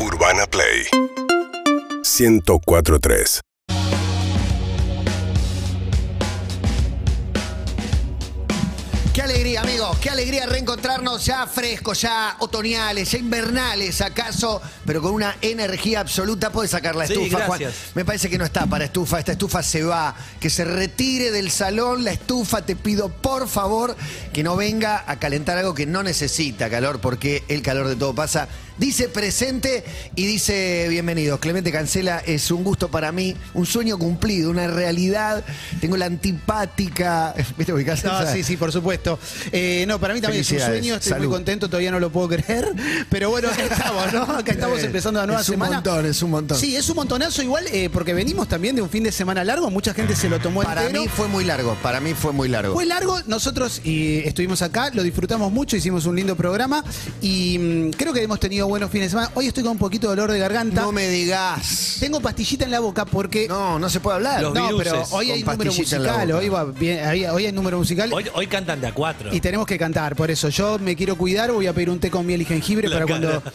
Urbana Play 1043 Qué alegría, amigos, qué alegría reencontrarnos ya frescos, ya otoñales, ya invernales, acaso, pero con una energía absoluta. Puedes sacar la Sí, estufa, Juan. Me parece que no está para estufa, esta estufa se va. Que se retire del salón la estufa, te pido por favor que no venga a calentar algo que no necesita calor, porque el calor de todo pasa. Dice presente y dice bienvenidos. Clemente Cancela, es un gusto para mí, un sueño cumplido, una realidad. Tengo la antipática. ¿Viste ubicás No, esa? sí, sí, por supuesto. Eh, no, para mí también es un sueño, estoy Salud. muy contento, todavía no lo puedo creer. Pero bueno, acá estamos, ¿no? Acá estamos Eh, empezando la nueva es un semana. montón, es un montón. Sí, es un montonazo igual, eh, porque venimos también de un fin de semana largo, mucha gente se lo tomó Para entero. mí fue muy largo, para mí fue muy largo. Fue largo, nosotros y estuvimos acá, lo disfrutamos mucho, hicimos un lindo programa y mm, creo que hemos tenido buenos fines de semana. Hoy estoy con un poquito de dolor de garganta. No me digas. Tengo pastillita en la boca porque No, no se puede hablar. Los No, viruses pero hoy hay número musical, hoy, va bien, hoy, hoy hay número musical. Hoy, hoy cantan de a cuatro. Y tenemos que cantar, por eso yo me quiero cuidar, voy a pedir un té con miel y jengibre La para cara. cuando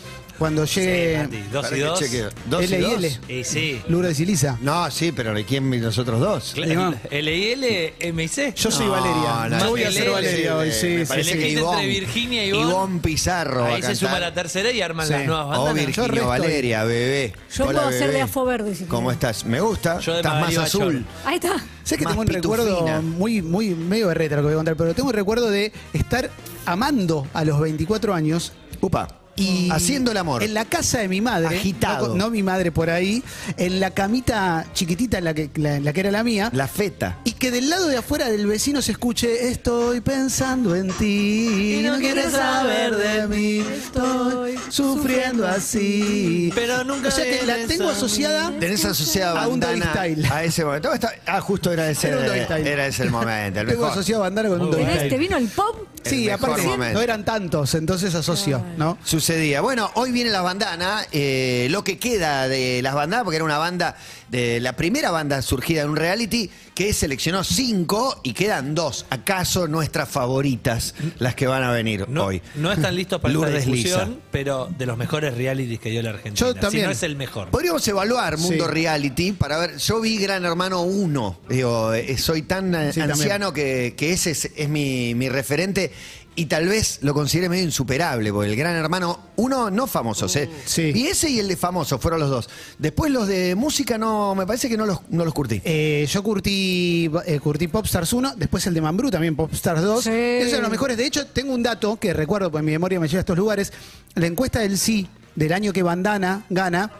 Sí, llegue Andy, dos Para y que dos. chequeo. ¿Dos y L y dos? L. Y sí. Lourdes y Lisa. No, sí, pero ¿de quién nosotros dos? L y L, M y C. Yo soy Valeria. yo voy a ser Valeria hoy, sí, sí, parece sí. que Entre Ivonne, Virginia y Ivonne. Pizarro va a Ahí se cantar. suma la tercera y arman Sí. las nuevas bandas. Yo Virginia resto- Valeria, bebé. Yo Hola, puedo hacer bebé. de Afo Verde, si ¿Cómo estás? Me gusta. Yo de estás más azul. Ahí está. Sé que Más tengo un pitufina. recuerdo muy, muy medio berreta lo que voy a contar, pero tengo un recuerdo de estar amando a los 24 años Upa. Y Haciendo el amor. En la casa de mi madre, Agitado. No, no mi madre por ahí, en la camita chiquitita en la que, la- en la que era la mía. La feta. Y que del lado de afuera del vecino se escuche Estoy pensando en ti Y no quieres saber de mí Estoy sufriendo así Pero nunca O sea que la tengo asociada Tenés asociada A un bandana doggy style. a ese momento. Ah, justo era ese, Era un era ese el momento. El Tengo mejor. asociado a bandana con un Muy doggy bueno. ¿Tenés- style. ¿Te vino el pop? Sí, El mejor aparte momento. no eran tantos, entonces asocio, ¿no? Sucedía. Bueno, hoy viene la bandana, eh, lo que queda de las bandanas, porque era una banda, de la primera banda surgida en un reality, que seleccionó cinco y quedan dos. ¿Acaso nuestras favoritas, las que van a venir No, hoy? no están listos para esta discusión, Lisa. pero de los mejores realities que dio la Argentina. Yo también. Si no es el mejor. Podríamos evaluar Mundo Sí. Reality para ver. Yo vi Gran Hermano 1. Digo, eh, soy tan eh, Sí, anciano que, que ese es, es mi, mi referente. Y tal vez lo considere medio insuperable, porque el Gran Hermano 1 no famosos, ¿eh? Sí. Y ese y el de famosos fueron los dos. Después los de música no, me parece que no los, no los curtí. Eh, yo curtí, eh, curtí Popstars 1, después el de Mambrú, también Popstars 2. Sí. Esos eran los mejores. De hecho, tengo un dato que recuerdo, pues mi memoria me lleva a estos lugares. La encuesta del sí del año que Bandana gana,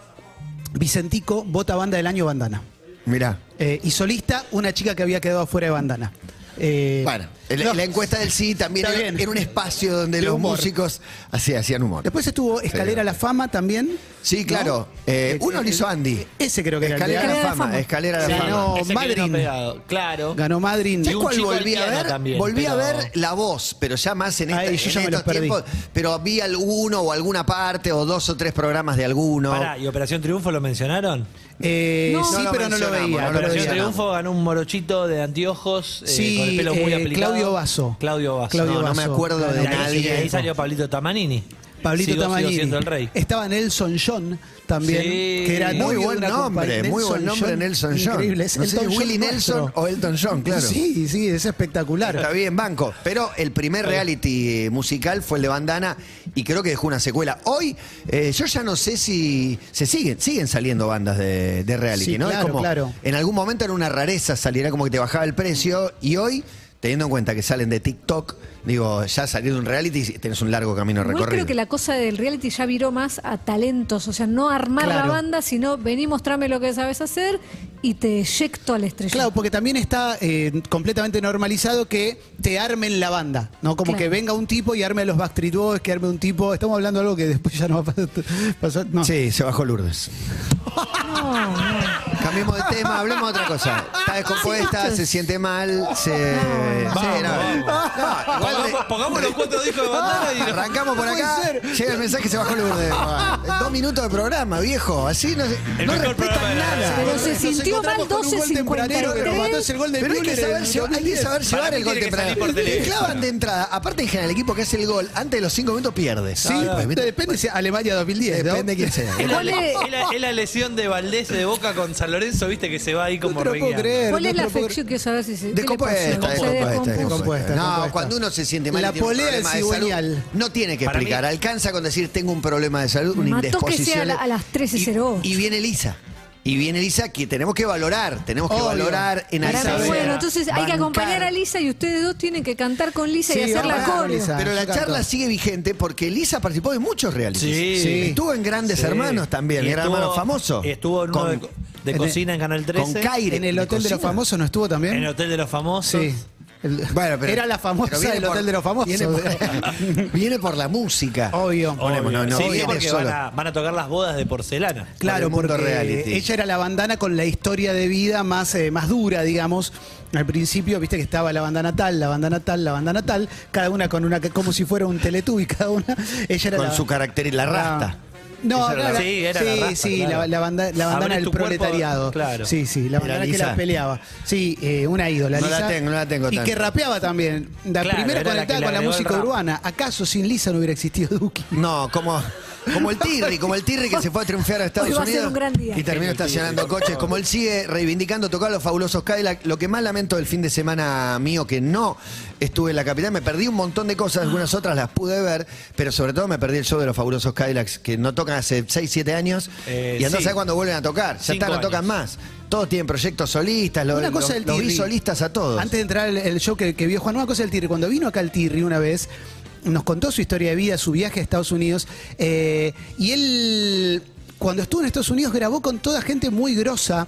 Vicentico vota banda del año Bandana. Mirá. Eh, y solista, una chica que había quedado afuera de Bandana. Eh, Bueno, el- no, la encuesta del sí también era, era un espacio donde De los humor. músicos hacían humor. Después estuvo Escalera a la Fama también. Sí, claro. ¿no? Eh, Eh, uno lo hizo Andy. Ese creo que era Escalera a la Escalera a la fama. Escalera a la Sí, fama. que vino Madrid. Claro. Ganó Madrid. ¿Sabes cuál volví a ver? también, volví a ver La Voz, pero ya más en, esta- Ay, yo en ya me los estos perdí. tiempos. Pero vi alguno o alguna parte o dos o tres programas de alguno. Pará, ¿y Operación Triunfo lo mencionaron? Eh, No. sí, pero no lo veía. Operación. Triunfo ganó un morochito de anteojos Sí, con el pelo muy aplicado. Claudio Basso. Claudio Basso. Claudio No, no me acuerdo de ahí, nadie. ahí salió Pablito Tamanini. Pablito Sigo- Tamanini. siendo el rey. Estaba Nelson John también. Sí. Que era Muy buen nombre, muy buen nombre Nelson John. Increíble. Es No sé Willie nuestro. Nelson o Elton John, claro. Sí, sí, es espectacular. Está bien, banco. Pero el primer reality musical fue el de Bandana y creo que dejó una secuela. Hoy, eh, yo ya no sé si se siguen, siguen saliendo bandas de, de reality, Sí, ¿no? claro, es como, claro. En algún momento era una rareza, saliera como que te bajaba el precio y hoy, teniendo en cuenta que salen de TikTok, digo, ya saliendo un reality, tenés un largo camino Igual recorrido. creo que la cosa del reality ya viró más a talentos, o sea, no armar Claro. la banda, sino vení, mostrame lo que sabes hacer y te eyecto al estrella. Claro, porque también está eh, completamente normalizado que te armen la banda, ¿no? Como Claro. que venga un tipo y arme a los Backstreet Boys, que arme un tipo. Estamos hablando de algo que después ya no va a pasar. pasar- no. Sí, se bajó Lourdes. No, no. Cambiemos de tema, hablemos de otra cosa. Está descompuesta, se siente mal, se. Vamos, sí, no. vamos. No, igual Pongamos, de- pongamos los cuatro discos de bandana y Arrancamos por No acá, llega el mensaje se bajó Lourdes. Dos minutos de programa, viejo. Así no, se- El no mejor programa respetan la nada. Pero No se sintió mal encontramos con un gol tempranero que nos mató 12.53. ese gol de Pero hay que Müller saber, en llevar- hay que 2010. saber Para llevar mí el gol tiene que salir temprano. por Te teléfono. clavan de entrada. Aparte, en general, el equipo que hace el gol antes de los cinco minutos pierde. Sí, Pues, ¿viste? depende si Alemania 2010, ¿no? Depende de quién sea. Es la, ¿Cuál es- es la- es la lesión de Valdés de Boca con San Lorenzo, viste que se va ahí No como te lo puedo regueando. creer. ¿Cuál no es te la lo puedo afección que sabes si se qué le Descompuesta, pasó? Se descompuesta, descompuesta. No, cuando uno se siente mal La y tiene un problema de salud, no tiene que Para mí- explicar. Alcanza con decir tengo un problema de salud, una Mató que sea indisposición. a la- a las 13:08. Y, y viene Lisa. Y viene Lisa que tenemos que valorar, tenemos que Obvio. valorar, mí, bueno, entonces hay que acompañar a Lisa y ustedes dos tienen que cantar con Lisa y hacer la. Lisa. Pero la canto. charla sigue vigente porque Lisa participó de muchos realities. Sí. Sí. Estuvo en Grandes Sí. Hermanos también, Gran Hermano famoso. Estuvo en uno Con- de, de en cocina en Canal 13. con Caire. En el ¿De Hotel de los cocina? Famosos no estuvo también. En el Hotel de los Famosos. Sí. El- Bueno, pero- Era la famosa del por- Hotel de los Famosos. Viene por, viene por la música. Obvio. No, no sí, viene porque solo. van a, van a tocar las bodas de porcelana. Claro, el mundo porque reality. ella era la bandana con la historia de vida más, eh, más dura, digamos. Al principio, viste que estaba la bandana tal, la bandana tal, la bandana tal, cada una con una, como si fuera un teletubby, cada una. Ella era Con la- su carácter y la rasta. No, era la- Sí, era sí, la rasta, sí, claro. la, la banda- la bandana Abrís del cuerpo, proletariado. claro. Sí, sí, la bandana que Lisa. la peleaba. Sí, eh, una ídola. No la Lisa. tengo, no la tengo Y tanto. que rapeaba también. La Claro, primera la conectada con la música urbana. ¿Acaso sin Lisa no hubiera existido Duki? No, como, como el Tirri, como el Tirri que se fue a triunfar a Estados Hoy va a ser Unidos un gran día. y terminó estacionando coches. Como él sigue reivindicando tocar los fabulosos Cadillac. Lo que más lamento del fin de semana mío que no estuve en la capital, me perdí un montón de cosas, algunas otras las pude ver, pero sobre todo me perdí el show de los fabulosos Cadillacs que no tocan hace 6, 7 años Eh, y andá sí. saber cuándo vuelven a tocar. Ya Cinco está, no tocan años. más. Todos tienen proyectos solistas, los, Una cosa del los vi Tirri. solistas a todos. Antes de entrar el, el show que, que vio Juan, una cosa del Tirri. Cuando vino acá el Tirri una vez, nos contó su historia de vida, su viaje a Estados Unidos. eh, y él, cuando estuvo en Estados Unidos, grabó con toda gente muy grosa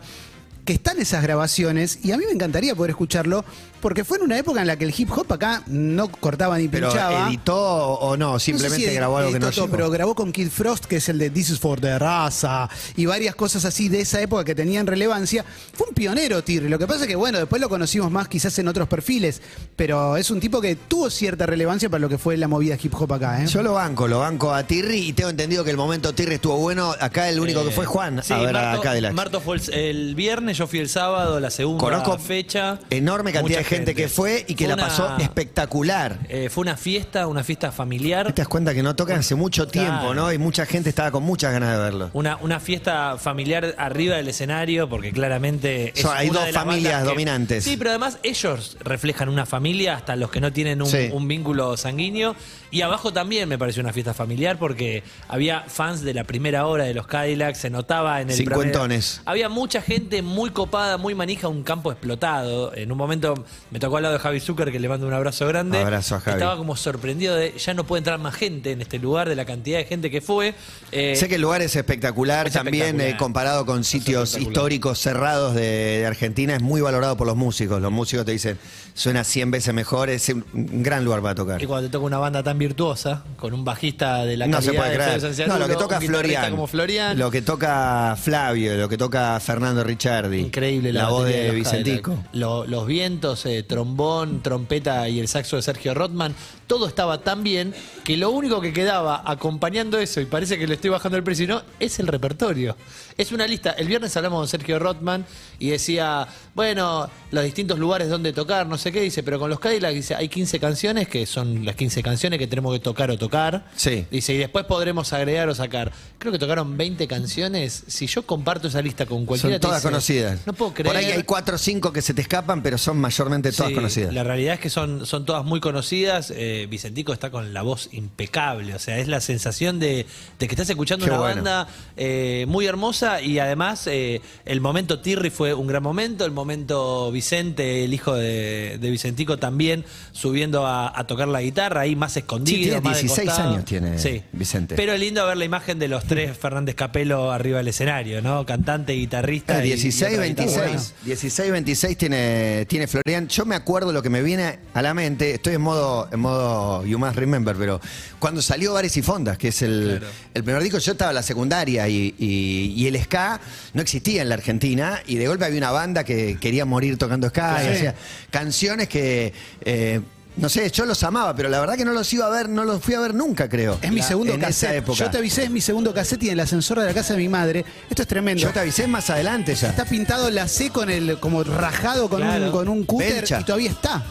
que están esas grabaciones. Y a mí me encantaría poder escucharlo, porque fue en una época en la que el hip hop acá no cortaba ni pero pinchaba. editó o no, No sé simplemente si grabó algo que no editó todo, llegó. pero grabó con Kid Frost, que es el de This is for the raza, y varias cosas así de esa época que tenían relevancia. Fue un pionero, Tirri. Lo que pasa es que, bueno, después lo conocimos más quizás en otros perfiles, pero es un tipo que tuvo cierta relevancia para lo que fue la movida hip hop acá, ¿eh? Yo lo banco, lo banco a Tirri y tengo entendido que el momento Tirri estuvo bueno. Acá el único que fue Juan Sí, a ver a Marto, Cadillac. Marto fue el, el viernes, yo fui el sábado, la segunda Conozco fecha. enorme cantidad Mucha de gente, que fue y que Fue la una- pasó espectacular. eh, fue una fiesta, una fiesta familiar. Te das cuenta que no tocan hace mucho Claro. tiempo, ¿no? Y mucha gente estaba con muchas ganas de verlo. Una, una fiesta familiar arriba del escenario, porque claramente es hay una dos de familias que- dominantes. Sí, pero además ellos reflejan una familia, hasta los que no tienen un, Sí. un vínculo sanguíneo. Y abajo también me pareció una fiesta familiar, porque había fans de la primera hora de los Cadillacs, se notaba en el Cincuentones. Había mucha gente muy copada, muy manija, un campo explotado. En un momento me tocó al lado de Javi Zucker, que le mando un abrazo grande. Abrazo a Javi. Estaba como sorprendido de ya no puede entrar más gente en este lugar, de la cantidad de gente que fue. Eh, Sé que el lugar es espectacular, es también espectacular. eh, comparado con sitios históricos cerrados de, de Argentina, es muy valorado por los músicos. Los músicos te dicen, suena 100 veces mejor, es un un gran lugar para tocar. Y cuando te toca una banda tan virtuosa, con un bajista de la No calidad se puede de creer. No, lo que toca Florian. como Florian. Lo que toca Flavio, lo que toca Fernando Ricciardi. Increíble la, la voz de, Vicentico. Lo- los vientos, trombón, trompeta y el saxo de Sergio Rothman, todo estaba tan bien que lo único que quedaba acompañando eso, y parece que le estoy bajando el precio, no, es el repertorio. Es una lista. El viernes hablamos con Sergio Rothman y decía, bueno, los distintos lugares donde tocar, no sé qué, dice, pero con los Cadillac dice, hay 15 canciones que son las 15 canciones que tenemos que tocar o tocar. Sí. Dice, y después podremos agregar o sacar. Creo que tocaron 20 canciones. Si yo comparto esa lista con cualquiera Son todas dice, conocidas. No puedo creer. Por ahí hay cuatro o cinco que se te escapan, pero son mayormente todas Sí, conocidas. La realidad es que son, son todas muy conocidas. Eh, Vicentico está con la voz impecable. O sea, es la sensación de, de que estás escuchando Qué una bueno. banda eh, muy hermosa y además eh, el momento Tirri fue un gran momento. El momento Vicente, el hijo de, de Vicentico, también subiendo a, a tocar la guitarra ahí más escondido. Sí, tiene más de 16 costado. años tiene Sí. Vicente. Pero es lindo ver la imagen de los tres Fernández Capelo arriba del escenario, ¿no? Cantante, guitarrista. Ah, y- y 16, otra guitarra. 26. 16, 26 tiene, tiene Florian. Yo me acuerdo lo que me viene a la mente. Estoy en modo, en modo You Must Remember, pero cuando salió Bares y Fondas, que es el, Claro. el primer disco, yo estaba en la secundaria y, y- y el ska no existía en la Argentina y de golpe había una banda que quería morir tocando ska y hacía canciones que. eh, no sé, yo los amaba, pero la verdad que no los iba a ver, no los fui a ver nunca, creo. Es mi La- segundo en cassette. esa época. Yo te avisé, es mi segundo cassette y en el ascensor de la casa de mi madre. Esto es tremendo. Yo te avisé más adelante ya. Está pintado la C con el, como rajado con, Claro. un, con un cúter Belcha. y todavía está.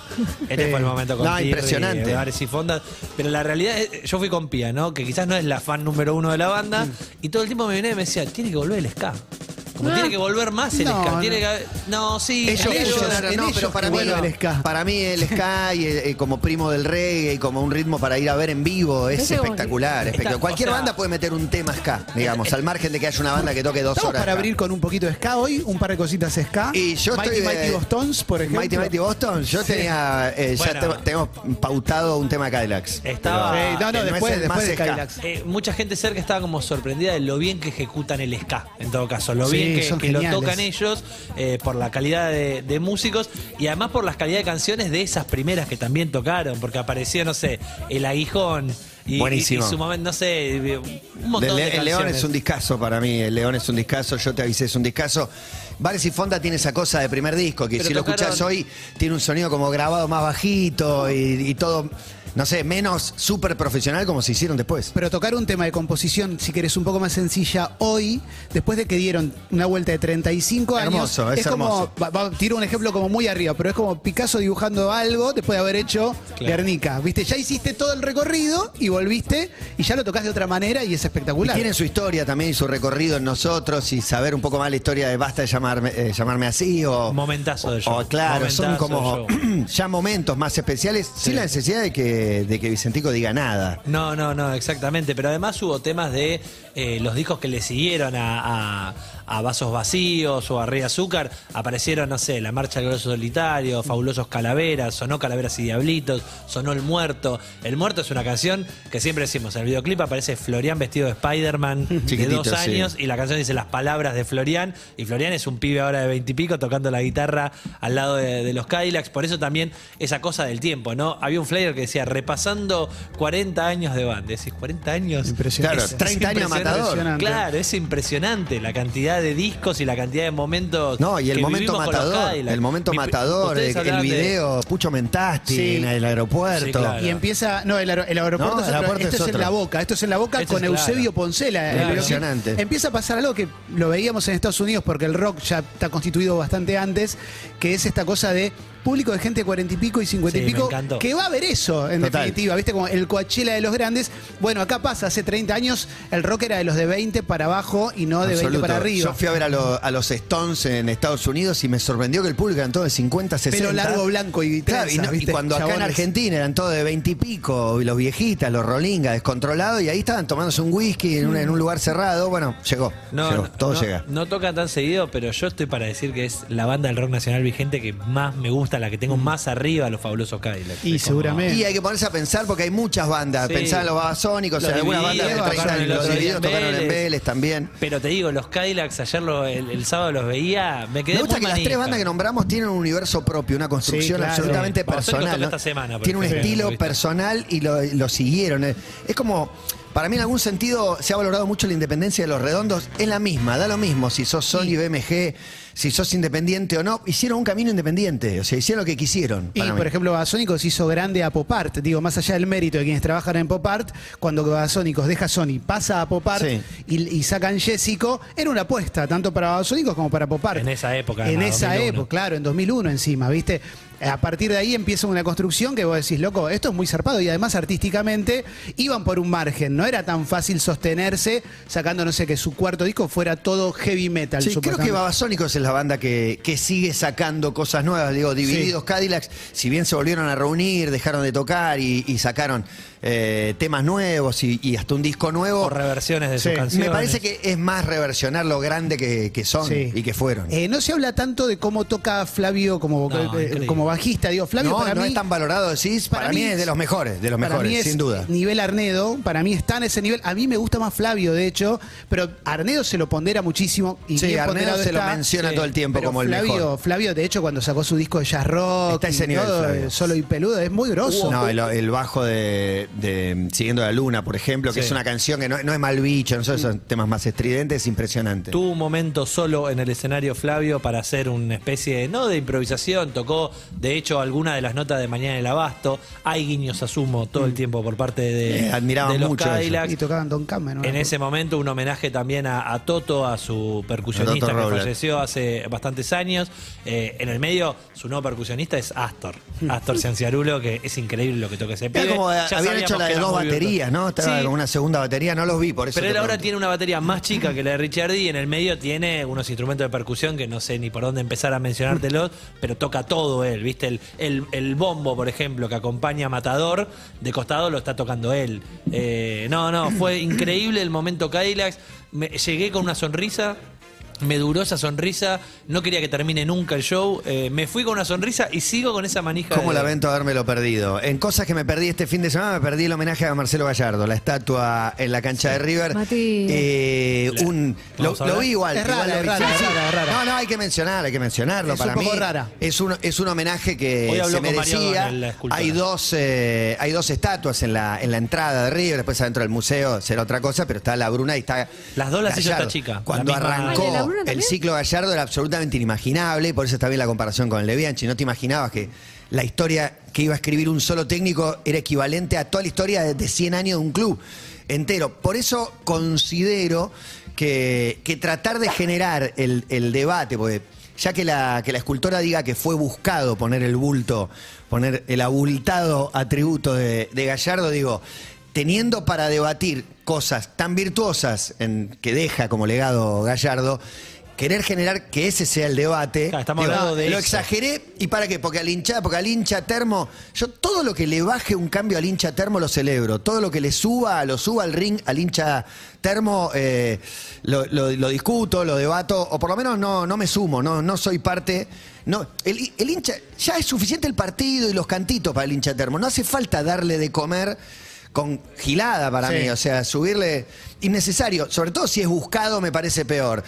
Este Eh, fue el momento con no, impresionante. Bares y Fondas. Pero la realidad es, yo fui con Pía, ¿no? Que quizás no es la fan número uno de la banda. Y todo el tiempo me venía y me decía, tiene que volver el ska. Como tiene que volver más el No, ska. no. Que... No, sí. Ellos en no, ellos pero para mí, el ska. para mí el ska y, eh, como primo del reggae y como un ritmo para ir a ver en vivo es Ese espectacular. Está-. Cualquier o sea- banda puede meter un tema ska, digamos, al margen de que haya una banda que toque dos Estamos horas. para ska. abrir con un poquito de ska hoy, un par de cositas ska. Y yo Mighty estoy, Mighty eh, Bostons, por ejemplo. Mighty Mighty Boston, yo tenía, eh, ya Bueno. te- tenemos pautado un tema Cadillacs. Estaba- Sí, no, no, que después, el después de ska. Cadillacs. Eh, mucha gente cerca estaba como sorprendida de lo bien que ejecutan el ska, en todo caso, lo Sí, bien que, lo tocan ellos, eh, por la calidad de, de músicos y además por la calidad de canciones de esas primeras que también tocaron, porque apareció, no sé, El Aguijón y, Buenísimo. y- y su momento, no sé, un montón de Le- el León es un discazo para mí, el León es un discazo, yo te avisé, es un discazo. Bares y Fonda tiene esa cosa de primer disco, que Pero si lo escuchás hoy, tiene un sonido como grabado más bajito y, y todo, no sé, menos súper profesional como se hicieron después. Pero tocar un tema de composición, si querés, un poco más sencilla hoy, después de que dieron una vuelta de 35 años. Hermoso, es como, hermoso. va- va- tiro un ejemplo como muy arriba, pero es como Picasso dibujando algo después de haber hecho Claro. Guernica. ¿Viste? Ya hiciste todo el recorrido y volviste y ya lo tocas de otra manera y es Y espectacular. tienen su historia también y su recorrido en nosotros y saber un poco más la historia de basta de llamarme, eh, llamarme así o... Momentazo del show. o, claro, son como ya momentos más especiales sin la necesidad de que, de que Vicentico diga nada. No, no, no, exactamente. Pero además hubo temas de eh, los discos que le siguieron a, a- a Vasos Vacíos o a Rey Azúcar. Aparecieron, no sé, La Marcha del Grosso Solitario, Fabulosos Calaveras, sonó Calaveras y Diablitos, sonó El Muerto. El Muerto es una canción que siempre decimos, en el videoclip aparece Florian vestido de Spider-Man de dos sí. años y la canción dice las palabras de Florian. Y Florian es un pibe ahora de veintipico tocando la guitarra al lado de, de los Cadillacs. Por eso también esa cosa del tiempo, ¿no? Había un flyer que decía repasando 40 años de banda. Decís, 40 años. Impresionante. Claro, 30 años impresionante. matador. Claro, es impresionante la cantidad de discos y la cantidad de momentos. No, y el que momento matador, el momento Mi- matador, el, el hablaban de- video, Pucho Mentasti Sí. en el aeropuerto. Sí, claro. Y empieza, no, el, aero- el aeropuerto No, es el aeropuerto esto es es, en la boca, esto es en la boca Esto con es claro. Eusebio Poncela. Claro. el videoclip. Impresionante. Empieza a pasar algo que lo veíamos en Estados Unidos porque el rock ya está constituido bastante antes, que es esta cosa de público de gente de cuarenta y pico y cincuenta Sí, y pico, que va a ver eso, en Total. definitiva, ¿viste? Como el Coachella de los grandes. Bueno, acá pasa, hace 30 años el rock era de los de 20 para abajo y no de 20 Absoluto. para arriba. Yo fui a ver a, lo- a los Stones en Estados Unidos y me sorprendió que el público eran todos de 50, 60. Pelo largo, blanco y Claro, y, trenza, y cuando acá en. Argentina eran todos de 20 y pico, y los viejitas, los rolingas, descontrolados, y ahí estaban tomándose un whisky en un, en un lugar cerrado. Bueno, llegó. No, llegó, no, todo no- llega. No tocan tan seguido, pero yo estoy para decir que es la banda del rock nacional vigente que más me gusta, la que tengo más arriba, los fabulosos Cadillacs. Y seguramente. Y hay que ponerse a pensar porque hay muchas bandas. Sí. Pensá en los babasónicos, Los en algunas bandas de tocaron 30 el los divididos en tocaron en Vélez. También. Pero te digo, los Cadillacs, ayer lo- el, el sábado los veía, me quedé Me gusta muy que las tres bandas que nombramos tienen un universo propio, una construcción Sí, claro. absolutamente Sí. Personal. ¿no? esta semana, Tiene un estilo personal y lo, lo siguieron. Es es como, para mí en algún sentido se ha valorado mucho la independencia de los redondos. Es la misma, da lo mismo si sos Sony, BMG, si sos independiente o no. Hicieron un camino independiente, o sea, hicieron lo que quisieron. Y, para mí. por ejemplo, Babasónicos hizo grande a Pop Art. Digo, más allá del mérito de quienes trabajan en Pop Art, cuando Babasónicos deja Sony, pasa a Pop Art Sí. y, y sacan Jessico, era una apuesta, tanto para Babasónicos como para Pop Art. En esa época, En esa 2001. época, claro, en 2001 encima, ¿viste? A partir de ahí empieza una construcción que vos decís, loco, esto es muy zarpado. Y además, artísticamente, iban por un margen. No era tan fácil sostenerse sacando, no sé, que su cuarto disco fuera todo heavy metal. Sí, creo que. Babasónicos es la banda que, que sigue sacando cosas nuevas. Digo, Divididos Cadillacs, si bien se volvieron a reunir, dejaron de tocar y, y sacaron eh, temas nuevos y, y hasta un disco nuevo. O reversiones de Sí. sus canciones. Me parece que es más reversionar lo grande que, que son Sí. y que fueron. Eh, no se habla tanto de cómo toca Flavio como, No, eh, como bajista. Digo, Flavio no, para no mí, es tan valorado, decís. Para, mí, es de los mejores, de los para mejores, mí es sin duda. Nivel Arnedo, para mí está en ese nivel. A mí me gusta más Flavio, de hecho, pero Arnedo se lo pondera muchísimo. Y Sí, Arnedo se lo menciona sí, todo el tiempo Pero como el Flavio, mejor. Flavio, de hecho, cuando sacó su disco de jazz rock, Está ese nivel, todo, solo y peludo, es muy grosso. No, el, el bajo de, de Siguiendo la Luna, por ejemplo, que Sí. es una canción que no, no es mal bicho, no son esos temas más estridentes, es impresionante. Tuvo un momento solo en el escenario Flavio para hacer una especie, de, no de improvisación, tocó De hecho, alguna de las notas de Mañana en el Abasto, hay guiños a Sumo todo el tiempo por parte de, Eh, admiraban de los mucho eso. Cadillacs. Y tocaban Don Cameron. ¿no? En ese momento un homenaje también a, a Toto, a su percusionista A Toto que falleció hace bastantes años. Eh, en el medio, su nuevo percusionista es Astor. Astor Cianciarulo, que es increíble lo que toca ese Era pibe. como, Ya habían sabíamos la de dos baterías, ¿no? Estaba Sí, con una segunda batería, no los vi, por eso. pero él ahora pregunto. tiene una batería más chica que la de Richard y en el medio tiene unos instrumentos de percusión que no sé ni por dónde empezar a mencionártelos, pero toca todo él, ¿viste? El, el- el bombo, por ejemplo, que acompaña a Matador, de costado lo está tocando él. Eh, no, no, fue increíble el momento Cadillacs. Me- llegué con una sonrisa. Me duró esa sonrisa, no quería que termine nunca el show. eh, me fui con una sonrisa y sigo con esa manija. ¿Cómo de- lamento habérmelo perdido? En cosas que me perdí este fin de semana, me perdí el homenaje a Marcelo Gallardo, la estatua en la cancha de River. Eh, un, lo, vi igual. Es igual rara, es vi. rara, Sí. No, no, hay que mencionar, hay que mencionarlo. Es Para un poco mí rara. Es, un, es un homenaje que se merecía. Hay, dos, eh, hay dos estatuas en la, en la entrada de River, después adentro del museo será otra cosa, pero está la Bruna y está. Las dos las hizo esta chica, Cuando arrancó Ah, ¿de la Bruna el ciclo Gallardo era absolutamente inimaginable, por eso está bien la comparación con el de Bianchi. No te imaginabas que la historia que iba a escribir un solo técnico era equivalente a toda la historia de, de 100 años de un club entero. Por eso considero que, que tratar de generar el, el debate, porque ya que la, que la escultora diga que fue buscado poner el bulto, poner el abultado atributo de, de Gallardo, digo, teniendo para debatir cosas tan virtuosas en, que deja como legado Gallardo, querer generar que ese sea el debate. Claro, estamos digo, hablando de lo eso. exageré y para qué, porque al hincha, porque al hincha termo, yo todo lo que le baje un cambio al hincha termo lo celebro, todo lo que le suba, lo suba al ring al hincha termo, eh, lo, lo- lo discuto, lo debato, o por lo menos no, no me sumo, no, no soy parte. No, el, el hincha, ya es suficiente el partido y los cantitos para el hincha termo, no hace falta darle de comer con gilada para Sí. mí, o sea, subirle innecesario, sobre todo si es buscado me parece peor.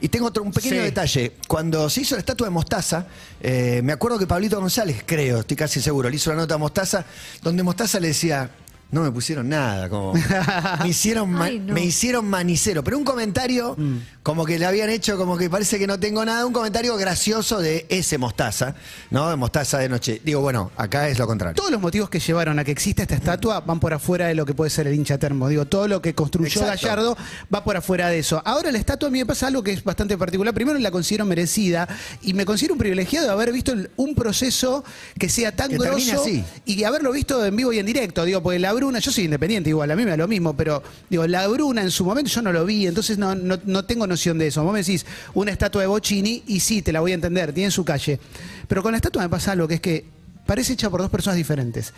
Y tengo otro, un pequeño Sí. detalle, cuando se hizo la estatua de Mostaza, eh, me acuerdo que Pablito González, creo, estoy casi seguro, le hizo la nota a Mostaza, donde Mostaza le decía, no me pusieron nada, como me hicieron, ma- Ay, no. me hicieron manicero, pero un comentario como que le habían hecho, como que parece que no tengo nada, un comentario gracioso de ese Mostaza, ¿no? De Mostaza de noche. Digo, bueno, acá es lo contrario. Todos los motivos que llevaron a que exista esta estatua van por afuera de lo que puede ser el hincha termo. Digo, todo lo que construyó Exacto. Gallardo va por afuera de eso. Ahora la estatua a mí me pasa algo que es bastante particular. Primero la considero merecida y me considero un privilegiado de haber visto un proceso que sea tan Que grosso así. y de haberlo visto en vivo y en directo. Digo, porque la Bruna, yo soy independiente igual, a mí me da lo mismo, pero digo, la Bruna en su momento yo no lo vi, entonces no, no, no tengo noción de eso. Vos me decís una estatua de Bocini y sí, te la voy a entender, tiene su calle. Pero con la estatua me pasa algo que es que parece hecha por dos personas diferentes.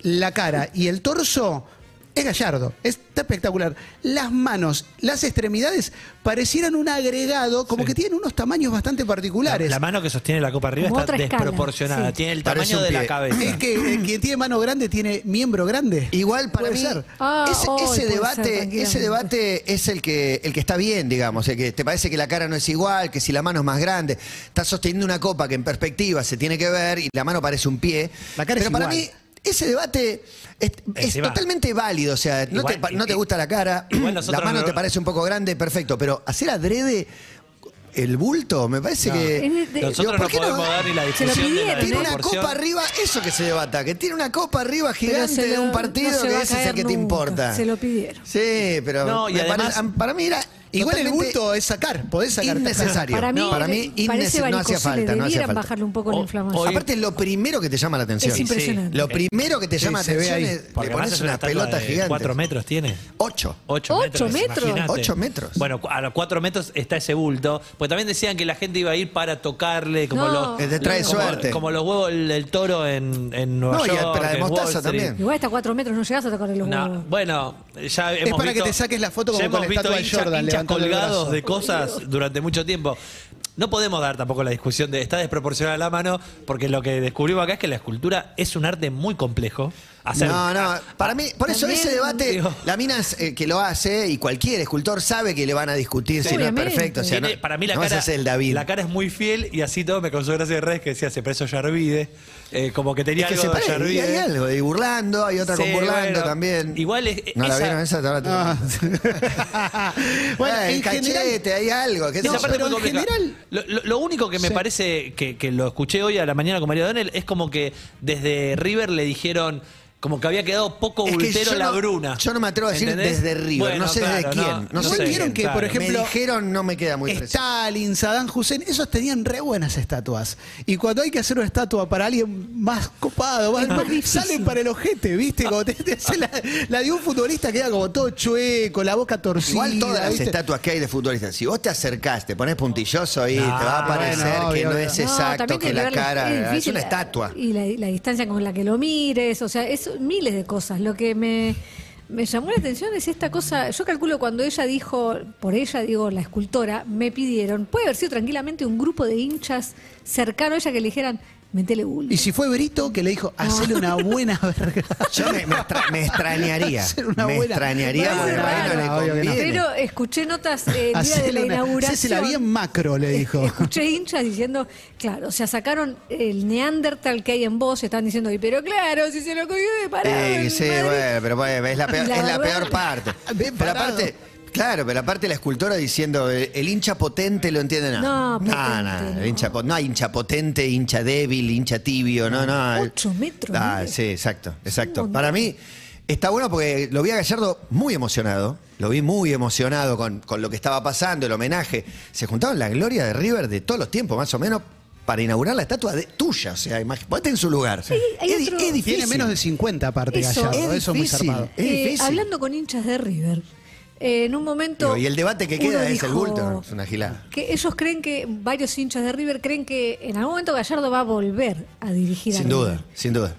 La cara y el torso es gallardo, está espectacular. Las manos, las extremidades parecieran un agregado, como que tienen unos tamaños bastante La, particulares. la mano que sostiene la copa arriba Como está desproporcionada. sí. Tiene el Parece tamaño de la cabeza. Es que eh, quien tiene mano grande tiene miembro grande. Igual para mí, ser. Ah, ese, ser, debate, ese debate es el que, el que está bien, digamos, el que te parece que la cara no es igual, que si la mano es más grande, estás sosteniendo una copa que en perspectiva se tiene que ver y la mano parece un pie. La cara es Pero para igual. mí, ese debate es, totalmente válido, o sea, no, Igual, te, no te y- gusta la cara, igual la mano no- te parece un poco grande, perfecto, pero hacer adrede el bulto, me parece que... De- Nosotros ¿por no qué no? podemos dar ni la Se lo discusión de la pidieron, Tiene ¿eh? una copa arriba, eso que se debata, que tiene una copa arriba gigante de un partido no que ese es el que te importa. Se lo pidieron. Sí, pero No, y además- para mí era Igual el bulto es sacar, podés sacar. innecesario. Para mí, para mí parece innece- no hacía varicocele, falta, no hacía debieran falta. bajarle un poco la inflamación. hoy- Aparte es lo primero que te llama la atención. Es impresionante. Lo primero que te Sí, llama se ve atención ahí. es Porque le además pones es una unas estatua pelotas de gigantes. ¿Cuatro metros tiene? Ocho. Ocho, Ocho metros. metros. imagínate. Ocho metros. Bueno, a los cuatro metros está ese bulto. Pues también decían que la gente iba a ir para tocarle, como No. los. Te trae como, suerte. Como los huevos del, del toro en, en Nueva No, y York. pero la de en Wall mostaza Street. también. Igual hasta cuatro metros no llegas a tocarle los No, huevos. bueno, ya hemos para visto- que te saques la foto como ya con la hemos visto estatua de Jordan, hinchas colgados de cosas durante mucho tiempo. No podemos dar tampoco la discusión de está desproporcionada la mano, porque lo que descubrimos acá es que la escultura es un arte muy complejo. Hacer. No, no, para mí, por eso También, ese debate, digo- la mina es, eh, que lo hace y cualquier escultor sabe que le van a discutir si no es Obviamente. perfecto. O sea, Tiene- no, para mí la no vas cara, el David. la cara es muy fiel y así todo me causó gracia de redes que decía se preso Yarvide. Eh, como que tenía es que algo se de parece, y Yarvide. hay algo, y burlando, hay otra Sí, con burlando bueno, también. igual es- ¿No la esa- vieron esa? Ahora te- Ah. bueno, Eh, en el cachete, general, hay algo. ¿qué Esa sé yo? parte pero es muy en complicada. general- Lo, lo- lo único que me Sí. parece que, que lo escuché hoy a la mañana con María Donel es como que desde River le dijeron como que había quedado poco Es que bultero la no- Bruna. Yo no me atrevo a decir ¿Entendés? desde River, Bueno, no sé claro, desde quién. No, no sé vieron que, por ejemplo, me dijeron, no me queda muy fresco. Stalin, Saddam Hussein, esos tenían re buenas estatuas. Y cuando hay que hacer una estatua para alguien más copado, más, salen para el ojete, ¿viste? Como te, te hace la, la de un futbolista queda como todo chueco, la boca torcida. Igual todas las ¿viste? estatuas que hay de futbolistas, si vos te acercás, te pones puntilloso ahí, No, te va a parecer que no es No, exacto, que la cara es, difícil una estatua. Y la, la distancia con la que lo mires, o sea, es miles de cosas. Lo que me, me llamó la atención es esta cosa. Yo calculo cuando ella dijo, por ella digo, la escultora, me pidieron, puede haber sido tranquilamente un grupo de hinchas cercano a ella que le dijeran, metele bulto. Y si fue Brito que le dijo, hacele una buena verga. Yo me, me extra- me extrañaría. Hacer una me buena- extrañaría porque no le conviene. Pero escuché notas eh, el día de la una- inauguración. hacésela bien macro, le dijo. Escuché hinchas diciendo, claro, o sea, sacaron el Neandertal que hay en vos, estaban diciendo, "Y pero claro, si se lo cogió de parado. Eh, en sí, Madrid". bueno, pero bueno, es la peor, la es la peor parte. Pero aparte, claro, pero aparte la escultora diciendo el, el hincha potente lo entiende nada. No, potente, no, no. el hincha no hay hincha potente, hincha débil, hincha tibio, no, no. Ocho metros, Ah, mire. sí, exacto, exacto. Para mí está bueno porque lo vi a Gallardo muy emocionado. Lo vi muy emocionado con, con lo que estaba pasando, el homenaje. Se juntaron la gloria de River de todos los tiempos, más o menos, para inaugurar la estatua de, tuya. O sea, ponete en su lugar. Sí, hay es, otro- es difícil. Tiene menos de 50 aparte Eso, Gallardo, es eso es muy. Es Eh, difícil. hablando con hinchas de River, eh, en un momento. Y el debate que queda es el bulto, es una gilada. Que ellos creen que, varios hinchas de River creen que en algún momento Gallardo va a volver a dirigir a Sin duda, sin duda.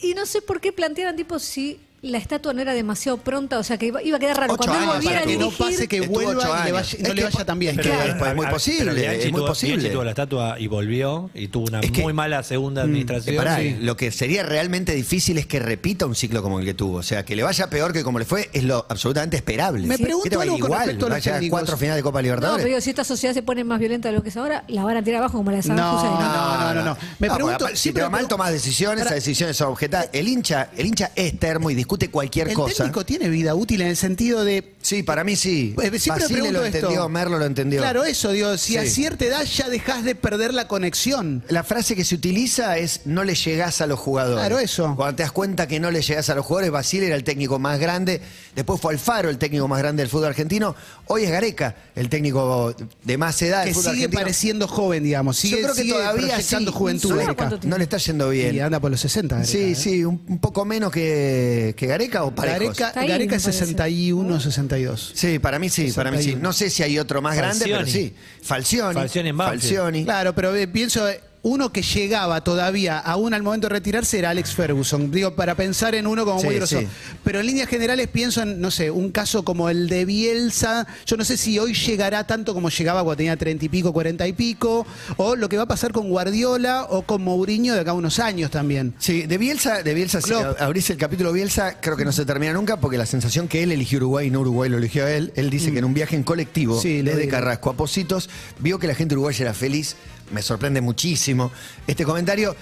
Y no sé por qué planteaban tipo si la estatua no era demasiado pronta, o sea que iba, iba a quedar raro. Ocho Cuando él años volviera Para a que no pase que vuelva ocho y le años. vaya- Es no le que- vaya tan bien. es que Claro. es muy A- a- posible, pero Bianchi es muy tuvo- posible. Bianchi tuvo la estatua y volvió y tuvo una Es que- muy mala segunda Eh, administración. pará, Sí. Lo que sería realmente difícil es que repita un ciclo como el que tuvo. O sea, que le vaya peor que como le fue es lo absolutamente esperable. Me ¿Qué pregunto te va a ir algo con igual? respecto a Va los llegar a técnicos. cuatro finales de Copa No, Libertadores. pero digo, si esta sociedad se pone más violenta de lo que es ahora, la van a tirar abajo como la de San No, no, no, no, no. Me porque pregunto, aparte, si siempre te va me mal, tomas decisiones, esas decisiones son objetadas. El hincha, el hincha es termo y discute cualquier El cosa. técnico tiene vida útil en el sentido de. Sí, para mí sí. Eh, siempre Basile lo esto. entendió, Merlo lo entendió. Claro, eso, digo, si a cierta edad ya dejas de perder la conexión. La frase que se utiliza es no le llegás a los jugadores. Claro, eso. Cuando te das cuenta que no le llegás a los jugadores, Basile era el técnico más grande, después fue Alfaro, el técnico más grande del fútbol argentino, hoy es Gareca, el técnico de más edad Que del fútbol sigue argentino. pareciendo joven, digamos. Sigue, Yo creo que sigue todavía sí. juventud. No le está yendo bien. Y anda por los 60. Gareca, sí, ¿eh? sí, un, un poco menos que, que Gareca o parejos. Gareca, Está ahí, Gareca me es parece. 61, 62. Sí, para mí sí, para mí sí. 61. No sé si hay otro más grande, pero Falcioni. sí. Falcioni. Falcioni en Banfield. Falcioni. Claro, pero eh, pienso, eh, uno que llegaba todavía aún al momento de retirarse era Alex Ferguson. Digo, para pensar en uno como Sí, muy grosso. sí. Pero en líneas generales pienso en, no sé, un caso como el de Bielsa. Yo no sé si hoy llegará tanto como llegaba cuando tenía treinta y pico, cuarenta y pico. O lo que va a pasar con Guardiola o con Mourinho de acá a unos años también. Sí, de Bielsa, de Bielsa, si abrís el capítulo Bielsa, creo que no se termina nunca porque la sensación que él eligió Uruguay y no Uruguay lo eligió a él. Él dice que en un viaje en colectivo, Mm. Sí, desde. Carrasco a Positos, vio que la gente uruguaya era feliz. Me sorprende muchísimo este comentario.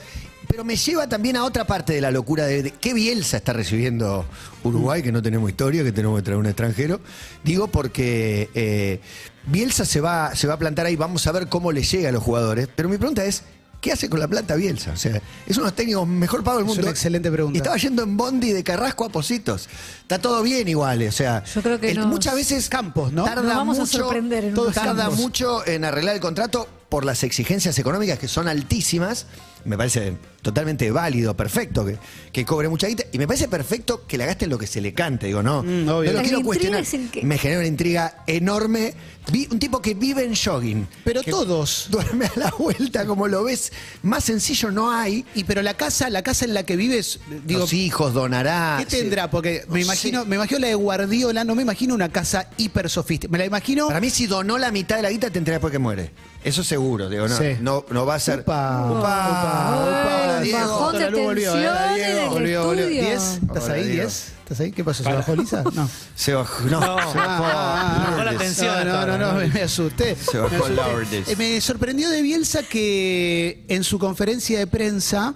Pero me lleva también a otra parte de la locura de, qué Bielsa está recibiendo Uruguay, que no tenemos historia, que tenemos que traer un extranjero. Digo porque eh, Bielsa se va, se va a plantar ahí, vamos a ver cómo le llega a los jugadores. Pero mi pregunta es, ¿qué hace con la planta Bielsa? O sea, es uno de los técnicos mejor pagos del Es mundo. una excelente pregunta. Y estaba yendo en Bondi de Carrasco a Positos. Está todo bien igual, o sea. Yo creo que el- nos- muchas veces Campos, ¿no? Tarda Nos vamos a mucho, sorprender en todo tarda campos. mucho en arreglar el contrato por las exigencias económicas que son altísimas. Me parece totalmente válido, perfecto que, que cobre mucha guita. Y me parece perfecto que la gaste en lo que se le cante. Digo, no, Mm, obvio. no lo La quiero cuestionar. es en que- Me genera una intriga enorme. Vi- un tipo que vive en jogging. Pero todos. Duerme a la vuelta, como lo ves. Más sencillo no hay. Y pero la casa, la casa en la que vives, digo, Los hijos donará. ¿Qué tendrá? Porque me No imagino, sé. me imagino la de Guardiola, no me imagino una casa hiper sofisticada. Me la imagino. Para mí, si donó la mitad de la guita, te enterás después que muere. Eso seguro, digo, no, Sí. no, no va a ser. Upa. Upa. Hola, Diego. bajón de ¿eh? tensión en el Volvió, volvió. estudio. ¿Diez? ¿Estás ahí? ¿Diez? ¿Estás ahí? ¿Qué pasó? ¿Se bajó Lisa? No. Se bajó. No, No. se bajó. Ah, Bajó la tensión. No, no, no, no, me, me asusté. Se bajó me, asusté. Lourdes. Eh, me sorprendió de Bielsa que en su conferencia de prensa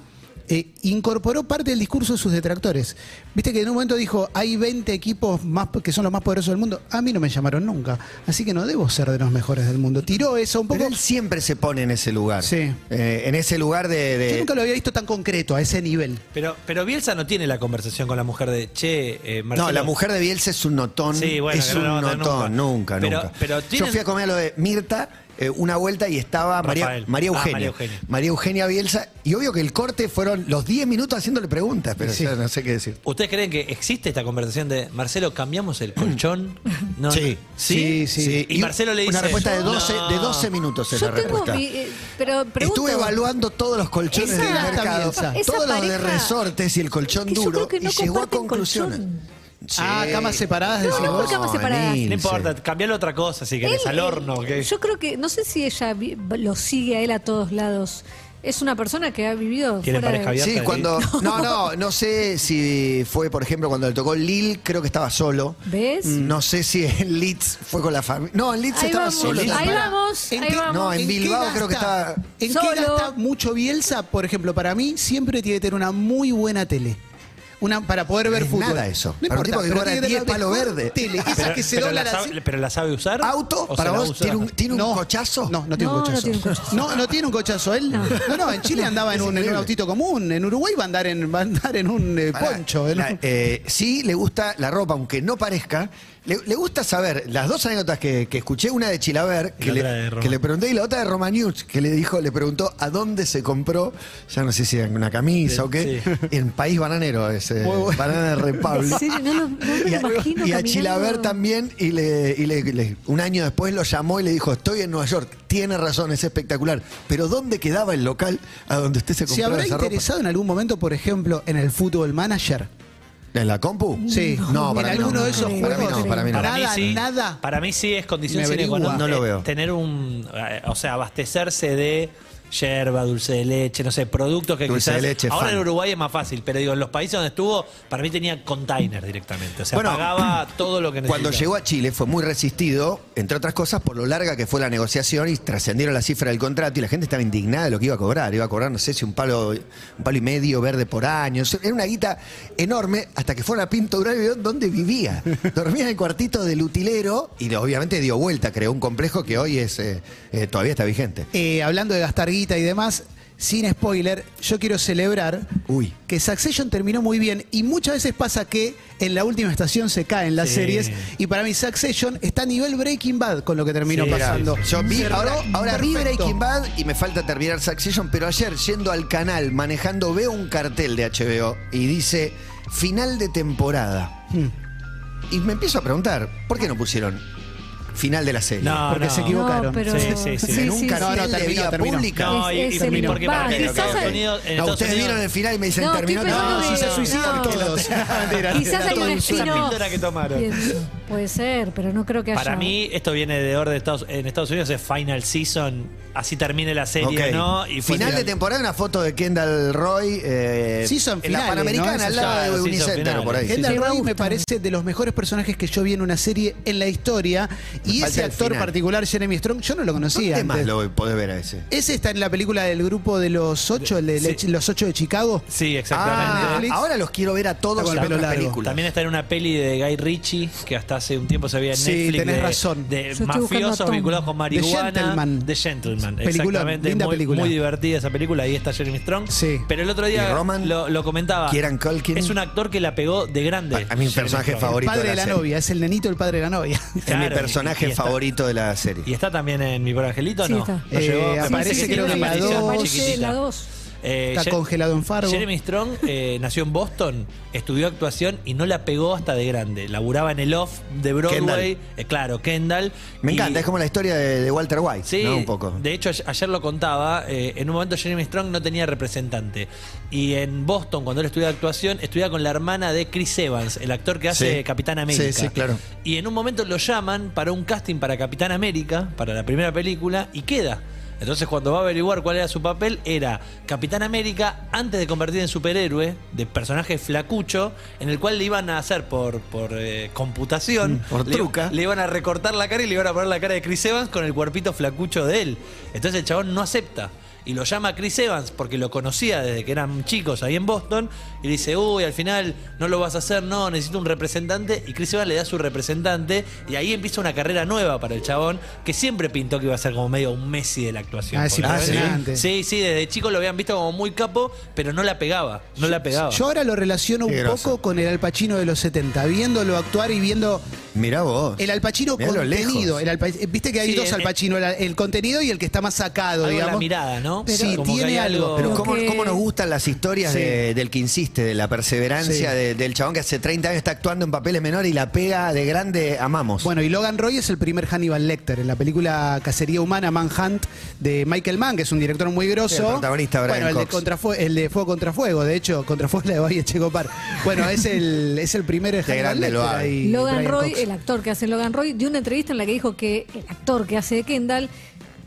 eh, incorporó parte del discurso de sus detractores. Viste que en un momento dijo, hay 20 equipos más que son los más poderosos del mundo. A mí no me llamaron nunca, así que no debo ser de los mejores del mundo. Tiró eso un poco... Pero él siempre se pone en ese lugar. Sí. Eh, en ese lugar de. de- Yo nunca lo había visto tan concreto, a ese nivel. Pero, pero Bielsa no tiene la conversación con la mujer de Che, eh, Marcelo. No, la mujer de Bielsa es un notón. Sí, bueno, es que no un notón, nunca, nunca. nunca. Pero- pero Yo fui a comer a lo de Mirta eh, una vuelta y estaba María, Ah, Eugenia. María Eugenia. María Eugenia Bielsa. Y obvio que el corte fueron los 10 minutos haciéndole preguntas, pero Sí. ya no sé qué decir. ¿Ustedes creen que existe esta conversación de Marcelo, cambiamos el colchón? No, Sí, ¿Sí? sí, sí. Y, Marcelo le dice. Una respuesta de 12, "No". de 12 minutos es Yo la tengo respuesta. mi. eh, pero pregunto, Estuve evaluando todos los colchones Esa- del mercado, Esa todos los de resortes y el colchón duro, y llegó a conclusiones. colchón. Sí. Ah, camas separadas, No, decís no, vos. por camas separadas. No importa, cambiarle otra cosa si querés, Él, al horno. Yo creo que, no sé si ella vi- lo sigue a él a todos lados. Es una persona que ha vivido ¿Tiene fuera pareja de... abierta? Sí, cuando. No, no, no sé si fue, por ejemplo, cuando le tocó Lil, creo que estaba solo. ¿Ves? No sé si en Leeds fue con la familia. No, en Leeds Ahí estaba vamos, solo. ahí también. vamos, ¿En ahí qué- vamos. No, en qué Bilbao creo que gasta- estaba- ¿En Solo. qué gasta mucho Bielsa? Por ejemplo, para mí siempre tiene que tener una muy buena tele. Una, para poder ver es fútbol. nada eso. No Para un importa, tipo que pero cobra tiene que 10 tener la palo verde. Tele, esa pero, que se pero dobla la así. sabe, pero la sabe usar. ¿Auto? ¿O ¿Para vos tiene un, tiene un No, cochazo? No, no tiene No, un no cochazo. tiene un cochazo. No, no tiene un cochazo él. No, no, en Chile andaba en Es un, en un increíble. autito común. En Uruguay va a andar en, va a andar en un eh, Pará, poncho. en la- un- eh, sí le gusta la ropa, aunque no parezca. Le, le gusta saber las dos anécdotas que, que escuché, una de Chilaver, que le, que le pregunté, y la otra de Romaniuk, que le dijo, le preguntó a dónde se compró, ya no sé si en una camisa o qué, sí. en País Bananero, ese Bueno. Banana Republic. No, lo, no me Y a, imagino y a. Chilaver también, y, le, y le- le- un año después lo llamó y le dijo, estoy en Nueva York, tiene razón, es espectacular, pero ¿dónde quedaba el local a donde usted se ¿Se compró habrá esa ropa? interesado en algún momento, por ejemplo, en el fútbol manager? ¿En la compu? Sí. No, para en mí no. de esos Para mí no, para mí no. Para mí Nada, sí, nada. Para mí sí es condición sine qua non, No lo eh, veo. Tener un. eh, O sea, abastecerse de yerba, dulce de leche, no sé, productos que Dulce quizás. de leche, ahora fan. en Uruguay es más fácil, pero digo, en los países donde estuvo, para mí tenía container directamente. O sea, Bueno, pagaba todo lo que necesitaba. Cuando llegó a Chile fue muy resistido, entre otras cosas, por lo larga que fue la negociación y trascendieron la cifra del contrato y la gente estaba indignada de lo que iba a cobrar. Iba a cobrar, no sé si un palo, un palo y medio verde por año. Era una guita enorme hasta que fueron a Pinto Durán y dónde vivía. Dormía en el cuartito del utilero y obviamente dio vuelta, creó un complejo que hoy es eh, eh, todavía está vigente. Eh, hablando de gastar guita y demás, sin spoiler, yo quiero celebrar Uy. que Succession terminó muy bien y muchas veces pasa que en la última estación se caen las Sí. series y para mí Succession está a nivel Breaking Bad con lo que terminó Sí, pasando. Yo vi, ahora, ahora vi. Breaking Bad y me falta terminar Succession, pero ayer yendo al canal, manejando, veo un cartel de HBO y dice final de temporada. Hmm. Y me empiezo a preguntar, ¿por qué no pusieron final de la serie? No, Porque no. se equivocaron. No, pero... Sí, sí, sí. en un cartel No, no, de terminó, pública. No, y, es y terminó. porque para Estados ustedes Unidos- vieron el final y me dicen No, terminó. No, que- sí, se no. suicidaron todos. Quizás hay un píldora que tomaron. Puede ser, pero no creo que haya... Para mí, esto viene de orden de Estados, en Estados Unidos, es Final Season, así termine la serie. ¿no? Y final de temporada, una foto de Kendall Roy eh, Season en la Panamericana ¿no? al lado ya, de Unicenter por ahí. Kendall. Roy Me parece de los mejores personajes que yo vi en una serie en la historia. Y Falta ese el actor particular, Jeremy Strong, yo no lo conocía. ¿Dónde más antes. lo podés ver a ese? Ese está en la película del grupo de los ocho, el de Sí. los ocho de Chicago. Sí, Ah, exactamente. Netflix. ahora los quiero ver a todos con el pelo largo. películas. También está en una peli de Guy Ritchie, que hasta hace un tiempo se veía en Sí, Netflix. tenés de, razón. De Yo a mafiosos vinculados con marihuana. Gentleman. The Gentleman. Exactamente. linda muy, película. muy divertida esa película. Ahí está Jeremy Strong. Sí. Pero el otro ¿Y día Roman? lo, lo comentaba. Kieran Culkin? Es un actor que la pegó de grande. A mí mi personaje Strong. favorito. Padre de la novia, es el nenito el padre de la novia. Es Claro, mi y- personaje y está- favorito de la serie. ¿Y está también en Mi Pobre Angelito Sí, no? está. ¿No Eh, llegó? Me aparece parece Sí, sí, creo sí, que en la en la dos. Eh, Está Jer- congelado en Fargo. Jeremy Strong eh, nació en Boston, estudió actuación y no la pegó hasta de grande. Laburaba en el off de Broadway. eh, claro, Kendall. Me Y- encanta, es como la historia de, de Walter White, Sí, ¿no? Un poco. de hecho ayer lo contaba, eh, en un momento Jeremy Strong no tenía representante y en Boston cuando él estudiaba actuación estudiaba con la hermana de Chris Evans, el actor que hace Sí. Capitán América. Sí, sí, claro. Y en un momento lo llaman para un casting para Capitán América, para la primera película y queda. Entonces cuando va a averiguar cuál era su papel, era Capitán América antes de convertir en superhéroe, de personaje flacucho, en el cual le iban a hacer por, por eh, computación, Mm, por le, truca. le iban a recortar la cara y le iban a poner la cara de Chris Evans con el cuerpito flacucho de él. Entonces el chabón no acepta. Y lo llama Chris Evans porque lo conocía desde que eran chicos ahí en Boston. Y le dice, uy, al final no lo vas a hacer, no, necesito un representante. Y Chris Evans le da su representante. Y ahí empieza una carrera nueva para el chabón, que siempre pintó que iba a ser como medio un Messi de la actuación. Ah, es impresionante. Sí, sí, desde chico lo habían visto como muy capo, pero no la pegaba. No la pegaba. Yo ahora lo relaciono Qué un poco con el Al Pacino de los 70, viéndolo actuar y viendo Mirá vos. el Al Pacino Mirá contenido. El Al Viste que hay Sí, dos el- Al Pacino, el, el contenido y el que está más sacado, digamos. la mirada, ¿no? Sí, Como tiene algo. Pero cómo, que- cómo nos gustan las historias Sí. de- del que insiste, de la perseverancia, Sí. de- del chabón que hace 30 años está actuando en papeles menores y la pega de grande, amamos. Bueno, y Logan Roy es el primer Hannibal Lecter en la película Cacería Humana Manhunt de Michael Mann, que es un director muy grosso. Sí, el protagonista, Brian Bueno, el de, el de Fuego contra Fuego, de hecho, Contrafuego es la de Valle Checopar. Bueno, es el, es el primer Hannibal grande Lecter. Logan Brian Roy, Cox. el actor que hace Logan Roy, dio una entrevista en la que dijo que el actor que hace de Kendall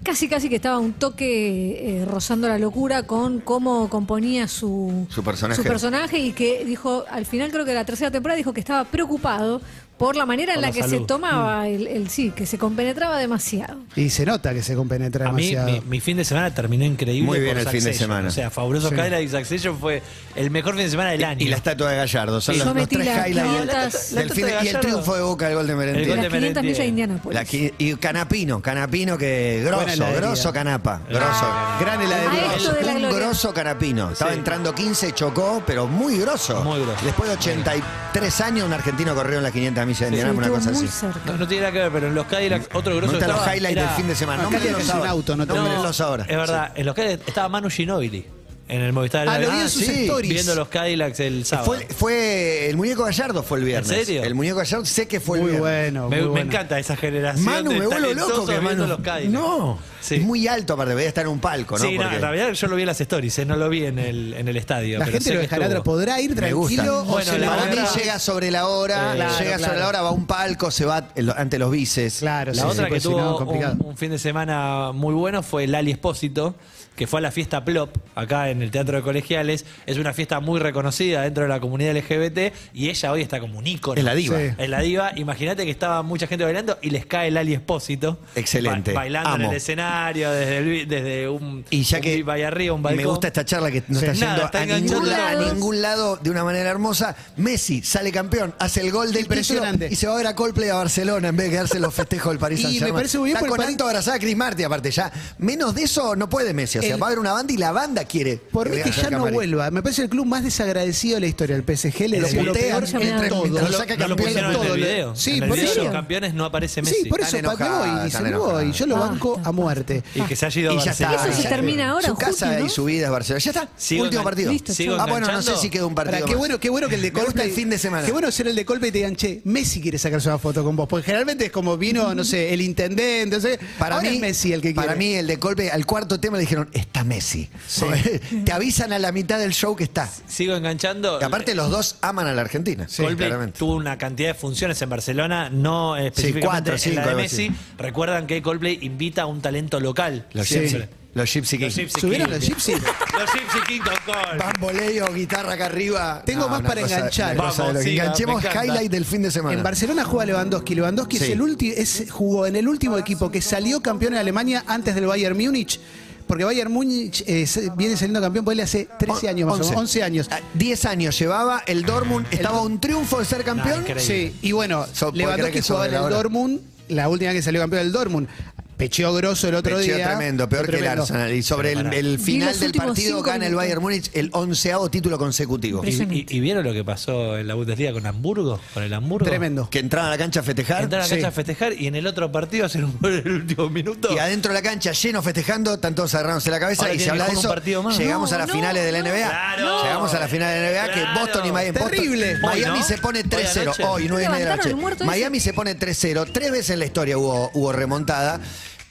casi casi que estaba un toque eh, rozando la locura con cómo componía su, Su personaje. personaje y que dijo, al final creo que la tercera temporada dijo que estaba preocupado por la manera en la, la que se tomaba el, el sí, que se compenetraba demasiado. Y se nota que se compenetra A mí, demasiado. mi, mi fin de semana terminó increíble. Muy bien por el fin de semana. O sea, Fabuloso Sí. Cadillac y Succession fue el mejor fin de semana del año. y la estatua de Gallardo. Son Sí. los, Yo los tres highlights 500 del La fin de- de y el Gallardo. triunfo de Boca, el gol de Merentiel. gol Las de 500 millas de Merentiel. Indianapolis. La qui- y Canapino, Canapino que grosso, heladería. grosso Canapa, grosso. Gran heladería. Ah, de la un gloria. grosso Canapino. Estaba Sí. entrando 15, chocó, pero muy grosso. Muy grosso. Después de 83 años, un argentino corrió en las 500 millas de Indianápolis, una cosa así. No, no tiene nada que ver, pero en los Cadillacs otro grosso No están los estaba- highlights era- del fin de semana. No, No, Cadillac nómbrenlos es un ahora. auto, no te- Nómbrenlos ahora. Es verdad, en los Cadillacs estaba Manu Ginóbili en el Movistar. Ah, lo vi en sus sí, stories. Viendo los Cadillacs el sábado. Fue, fue el muñeco Gallardo fue el viernes. serio? El muñeco Gallardo sé que fue el Muy viernes. bueno, me, muy me bueno. encanta esa generación Manu, de me vuelvo loco que viendo Manu. los Cadillacs. No, Sí. es muy alto aparte, voy a estar en un palco, ¿no? Sí, no, Porque- en realidad yo lo vi en las stories, eh, no lo vi en el, en el estadio. La pero gente sé lo que dejará estuvo. atrás. ¿Podrá ir Me gusta. tranquilo o Bueno, se la le Para mí otra- llega sobre la hora, Eh, llega claro, sobre claro. la hora, va a un palco, se va el- ante los bices. Claro, La sí, otra sí, que pues si no, tuvo complicado. un, un fin de semana muy bueno fue Lali Espósito, que fue a la fiesta Plop, acá en el Teatro de Colegiales. Es una fiesta muy reconocida dentro de la comunidad LGBT y ella hoy está como un ícono. Es la diva. Sí. Es la diva. Imagínate que estaba mucha gente bailando y les cae Lali Espósito. Excelente. Ba- bailando en Amo. el escenario desde, el- desde un, Y ya un que vaya arriba, un balcón. me gusta esta charla que no Sí. está yendo a, ningún a ningún lado de una manera hermosa. Messi sale campeón, hace el gol del Impresionante. y se va a ver a Coldplay a Barcelona en vez de quedarse los festejos del París Y Saint me Germain. parece muy bien Está porque con el alto abrazada a Chris Martin aparte ya. Menos de eso no puede Messi. O sea, El- va a haber una banda y la banda quiere. Por mí vea que ya no vuelva. Me parece el club más desagradecido de la historia, el PSG. Le Lo lo putean, peor entra en en- todo. lo lo, saca no lo campeón en el todo. video. Sí, en el por video eso. los campeones no aparece Messi. Sí, por eso pa- me enojadas, voy. Se me. Yo lo Basta. banco a muerte. Y que se haya ido a Y ya está. Barcelona. Eso se termina ahora, Su en casa y su vida es Barcelona. Ya está. Sigo Último engan- partido. Listo, sigo ah, bueno, no sé enganchando. si queda un Pará, partido. qué más. bueno, qué bueno que el de Me gusta Coldplay. el fin de semana. Qué bueno ser el de Coldplay y te digan, che, Messi quiere sacarse una foto con vos. Porque generalmente es como vino, no sé, el intendente. No sé, Para Ahora mí, es Messi el que quiere. para mí, el de Colpe, al cuarto tema le dijeron, está Messi. Te avisan a la mitad del show que está. Sigo enganchando. Y aparte los dos aman a la Argentina. Coldplay claramente. tuvo una cantidad de funciones en Barcelona, no específicamente cuatro, en cinco, la de algo Messi. Recuerdan que Coldplay invita a un talento local. Los Siempre. Gypsy. Los Gypsy ¿Subieron King. los Gypsy? Los Gypsy King con. Bamboleo, guitarra acá arriba. Tengo más una para cosa- enganchar. una cosa de Vamos, lo que siga, enganchemos me encanta. highlight del fin de semana. En Barcelona juega Lewandowski. Lewandowski Sí. es el ulti- es, jugó en el último equipo que salió campeón en Alemania antes del Bayern Múnich. Porque Bayern Múnich eh, se- viene saliendo campeón por él hace 13 años más o menos, 11 años. Ah, 10 años llevaba el Dortmund, estaba a un triunfo de ser campeón. increíble. Sí, y bueno, So- ¿puede creer Lewandowski que jugaba en el hora? Dortmund, la última vez que salió campeón del Dortmund. Pecheó grosso el otro Pecheó día. tremendo, peor que el Tremendo. Arsenal. Y sobre el, final los del últimos partido cinco gana el minutos. Bayern Múnich el onceavo título consecutivo. ¿Y, Impresionante. y- y vieron lo que pasó en la Bundesliga con Hamburgo? Con el Hamburgo. Tremendo. Que entraron a la cancha a festejar. Entraron a la Sí. cancha a festejar y en el otro partido hacen un gol en el último minuto. Y adentro de la cancha lleno festejando, están todos agarrándose la cabeza Ahora y se habla que de jugar eso. un partido más. Llegamos No, a las no, finales de la no. NBA. Claro. Llegamos a la final de la NBA que Claro. Boston y Miami. Boston- Terrible. Miami se pone Hoy 3-0. anoche. Hoy, 9 y media de la Levantaron el noche. muerto ese. Miami se pone 3-0. Tres veces en la historia hubo, hubo remontada.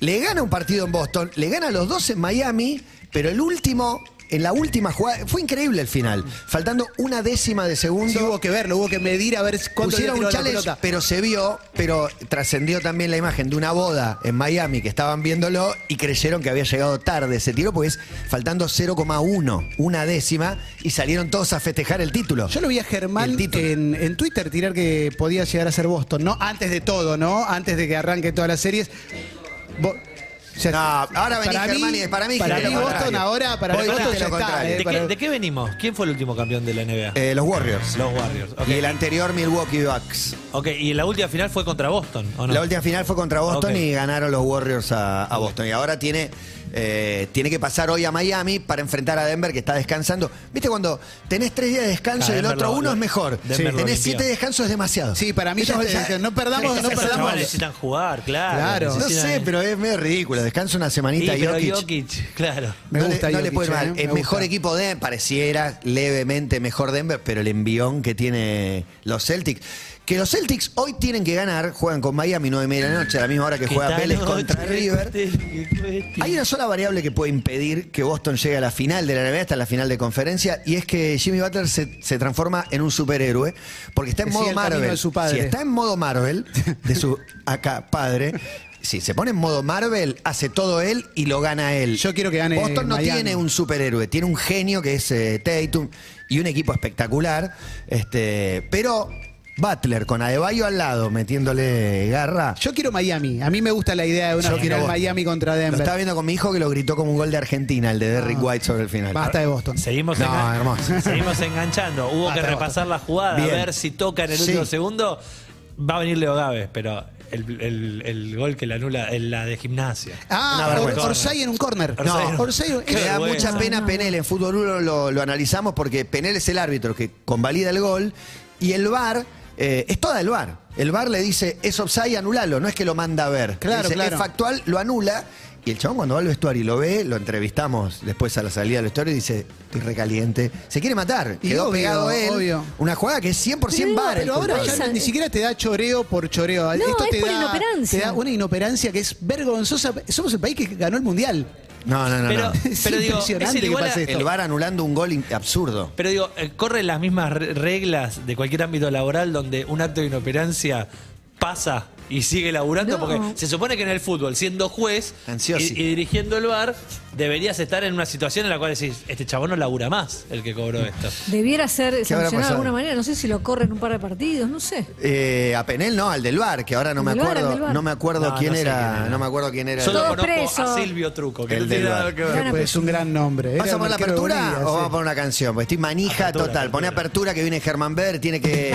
Le gana un partido en Boston, le gana los dos en Miami, pero el último en la última jugada, fue increíble el final, faltando una décima de segundo. Sí, hubo que verlo, hubo que medir a ver cuánto Pusieron un la challenge, pero se vio, pero trascendió también la imagen de una boda en Miami que estaban viéndolo y creyeron que había llegado tarde ese tiro, porque es faltando 0,1, una décima, y salieron todos a festejar el título. Yo lo vi a Germán en, en Twitter tirar que podía llegar a ser Boston, ¿no? Antes de todo, ¿no? Antes de que arranque todas las series. Bo- o sea, No, ahora venís, para Germán, mí- y para mí para dijiste mí lo Boston contrario. ahora, para Vos mí Boston ya lo está, contrario. eh, ¿De para- qué, de qué venimos? ¿Quién fue el último campeón de la NBA? Eh, los Warriors. Los Warriors. ok. Y el anterior Milwaukee Bucks. Ok, y la última final fue contra Boston, ¿o no? La última final fue contra Boston Ok. y ganaron los Warriors a, a Boston. Y ahora tiene, eh, tiene que pasar hoy a Miami para enfrentar a Denver que está descansando. ¿Viste cuando tenés tres días de descanso y el Denver otro lo- uno lo- es mejor? Denver lo tenés limpió. siete de descanso es demasiado. Sí, para mí no perdamos, no Esos perdamos. chavales necesitan jugar, claro. Claro. No necesitan- sé, pero es medio ridículo. Descansa una Sí, semanita pero Jokic. Jokic, claro. Me no gusta le, no le Jokic, puede ir eh, mal. me El mejor gusta. equipo de pareciera levemente mejor Denver, pero el envión que tiene los Celtics. Que los Celtics hoy tienen que ganar, juegan con Miami 9 y media de la noche, a la misma hora que ¿Qué juega Vélez contra River. Hay una sola variable que puede impedir que Boston llegue a la final de la NBA, hasta la final de conferencia, y es que Jimmy Butler se, se transforma en un superhéroe, porque está en Que modo Marvel. de su padre. Si está en modo Marvel, de su acá padre, si se pone en modo Marvel, hace todo él y lo gana él. Yo quiero que gane Boston no Miami. tiene un superhéroe, tiene un genio que es eh, Tatum y un equipo espectacular, este, pero Butler con Adebayo al lado, metiéndole garra. Yo quiero Miami. A mí me gusta la idea de una Yo quiero final Boston. Miami contra Lo Denver. estaba viendo con mi hijo que lo gritó como un gol de Argentina, el de Derrick White sobre el final. Basta de Boston. Seguimos, No, engan- hermoso. seguimos enganchando. Hubo Basta, que basta. repasar la jugada, Bien. a ver si toca en el Sí. último segundo. Va a venir Leo Gávez, pero el, el- el gol que le anula, el- la de gimnasia. Ah, Or- vergüenza. Orsay en un corner. Orsay en un- Orsay en- Qué Me da vergüenza. mucha pena Penel. En Fútbol 1 lo, lo analizamos porque Penel es el árbitro que convalida el gol y el VAR eh, es toda el VAR. El VAR le dice es offside, anulalo. No es que lo manda a ver. Claro, Dice, claro. Es factual, lo anula. Y el chabón cuando va al vestuario y lo ve, lo entrevistamos después a la salida del vestuario y dice, estoy recaliente. Se quiere matar. Y Quedó obvio, pegado él. obvio. Una jugada que es 100% Pero VAR. el Pero ahora ya ni siquiera te da choreo por choreo. No, Esto es te por da, inoperancia. te da una inoperancia que es vergonzosa. Somos el país que ganó el mundial. No, no, no. Pero, no. Es pero digo, impresionante es el que igual a- pase esto. El VAR anulando un gol absurdo. Pero digo, eh, corren las mismas re- reglas de cualquier ámbito laboral donde un acto de inoperancia pasa y sigue laburando, No. porque se supone que en el fútbol, siendo juez y, dirigiendo el bar, deberías estar en una situación en la cual decís, este chabón no labura más el que cobró esto. Debiera ser ¿Qué habrá sancionado de alguna manera. No sé si lo corren un par de partidos, no sé. Eh, a Penel no, al del bar, que ahora no me acuerdo, no me acuerdo No, quién, no sé era, quién era. no me acuerdo quién era. Solo conozco a Silvio Truco, que El del bar. que ver. Pues es un gran nombre. ¿Vas a poner la apertura o sí. vamos a poner una canción? Porque estoy manija Apertura, total. Pone apertura. apertura que viene Germán Beder, tiene que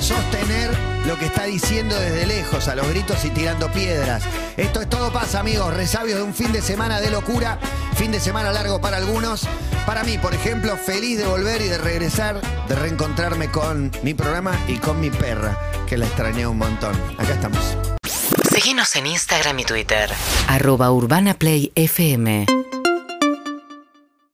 sostener lo que está diciendo desde lejos, a los gritos y tirando piedras. Esto es todo pasa, amigos. Resabios de un fin de semana de locura, fin de semana largo para algunos. Para mí, por ejemplo, feliz de volver y de regresar, de reencontrarme con mi programa y con mi perra, que la extrañé un montón. Acá estamos. Síguenos en Instagram y Twitter. Arroba Urbana Play FM.